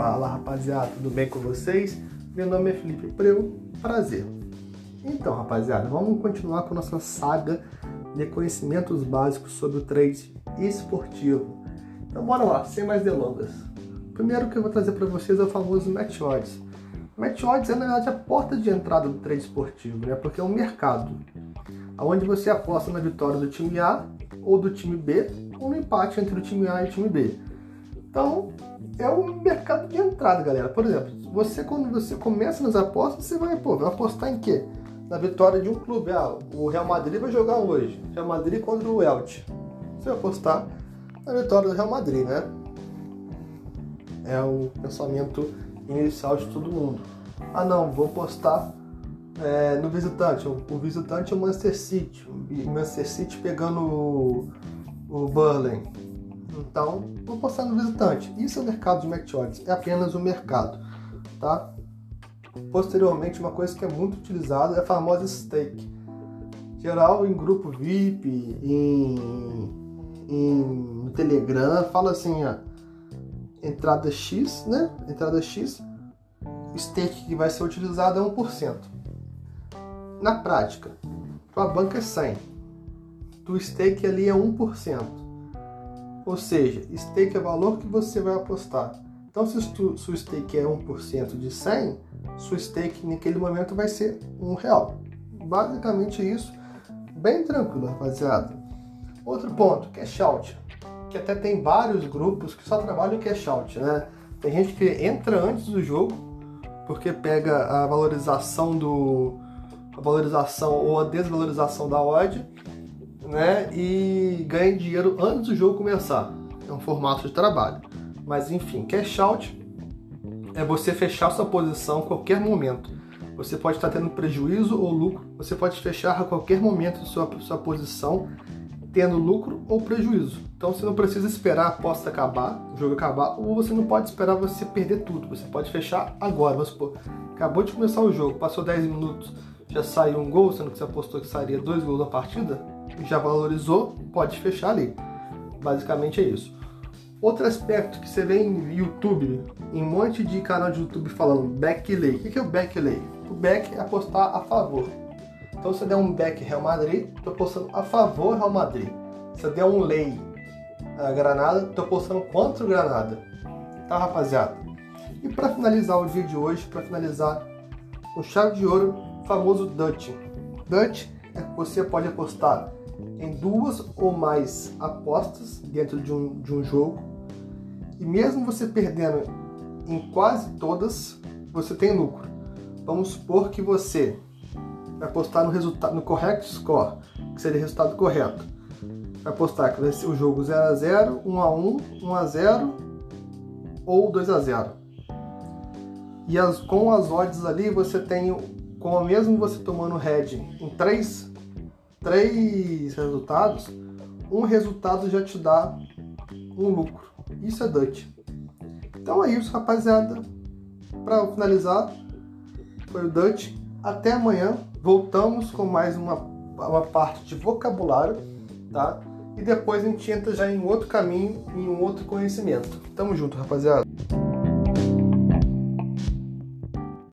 Fala rapaziada, tudo bem com vocês? Meu nome é Felipe Preu, prazer. Então rapaziada, vamos continuar com nossa saga de conhecimentos básicos sobre o trade esportivo. Então bora lá, sem mais delongas. Primeiro que eu vou trazer para vocês é o famoso Match Odds. Match Odds é na verdade a porta de entrada do trade esportivo, né? Porque é um mercado onde você aposta na vitória do time A ou do time B ou no empate entre o time A e o time B. Então, é um mercado de entrada, galera. Por exemplo, você quando você começa nas apostas, você vai, pô, vai apostar em quê? Na vitória de um clube. Ah, o Real Madrid vai jogar hoje. Real Madrid contra o Elche. Você vai apostar na vitória do Real Madrid, né? É o pensamento inicial de todo mundo. Ah não, vou apostar é, no visitante. O visitante é o Manchester City. O Manchester City pegando o, o Burley então, vou passar no visitante. Isso é o mercado de odds, é apenas o mercado, tá? Posteriormente, uma coisa que é muito utilizada é a famosa stake. Geral em grupo VIP, em, em no Telegram, fala assim, ó, entrada X, né? Entrada X, stake que vai ser utilizado é 1%. Na prática, tua banca é 100. Tu stake ali é 1%. Ou seja, stake é o valor que você vai apostar. Então, se o stake é 1% de 100, seu stake naquele momento vai ser um real. Basicamente isso, bem tranquilo, rapaziada. Outro ponto, cash out, que até tem vários grupos que só trabalham cash out, né? Tem gente que entra antes do jogo, porque pega a valorização do a valorização ou a desvalorização da odd né, e ganhe dinheiro antes do jogo começar. É um formato de trabalho. Mas enfim, cash out é você fechar sua posição a qualquer momento. Você pode estar tendo prejuízo ou lucro, você pode fechar a qualquer momento sua, sua posição tendo lucro ou prejuízo. Então você não precisa esperar a aposta acabar, o jogo acabar, ou você não pode esperar você perder tudo. Você pode fechar agora. Vamos supor, acabou de começar o jogo, passou 10 minutos, já saiu um gol, sendo que você apostou que sairia dois gols na partida, já valorizou, pode fechar ali. Basicamente é isso. Outro aspecto que você vê em YouTube, em um monte de canal de YouTube falando back lay. O que é o back lay? O back é apostar a favor. Então se der um back Real Madrid, estou apostando a favor Real Madrid. Se der um lay a Granada, estou apostando contra o Granada. Tá, rapaziada? E para finalizar o dia de hoje, para finalizar o chave de ouro, famoso Dutch. Dutch é que você pode apostar em duas ou mais apostas dentro de um, de um jogo. E mesmo você perdendo em quase todas, você tem lucro. Vamos supor que você vai apostar no resultado no correct score, que seria o resultado correto. Vai apostar que vai ser o jogo 0 a 0, 1 a 1, 1 a 0 ou 2 a 0. E as, com as odds ali você tem, com mesmo você tomando head em três três resultados, um resultado já te dá um lucro. Isso é Dutch. Então é isso, rapaziada. Para finalizar, foi o Dutch. Até amanhã. Voltamos com mais uma, uma parte de vocabulário, tá? E depois a gente entra já em outro caminho, em um outro conhecimento. Tamo junto, rapaziada.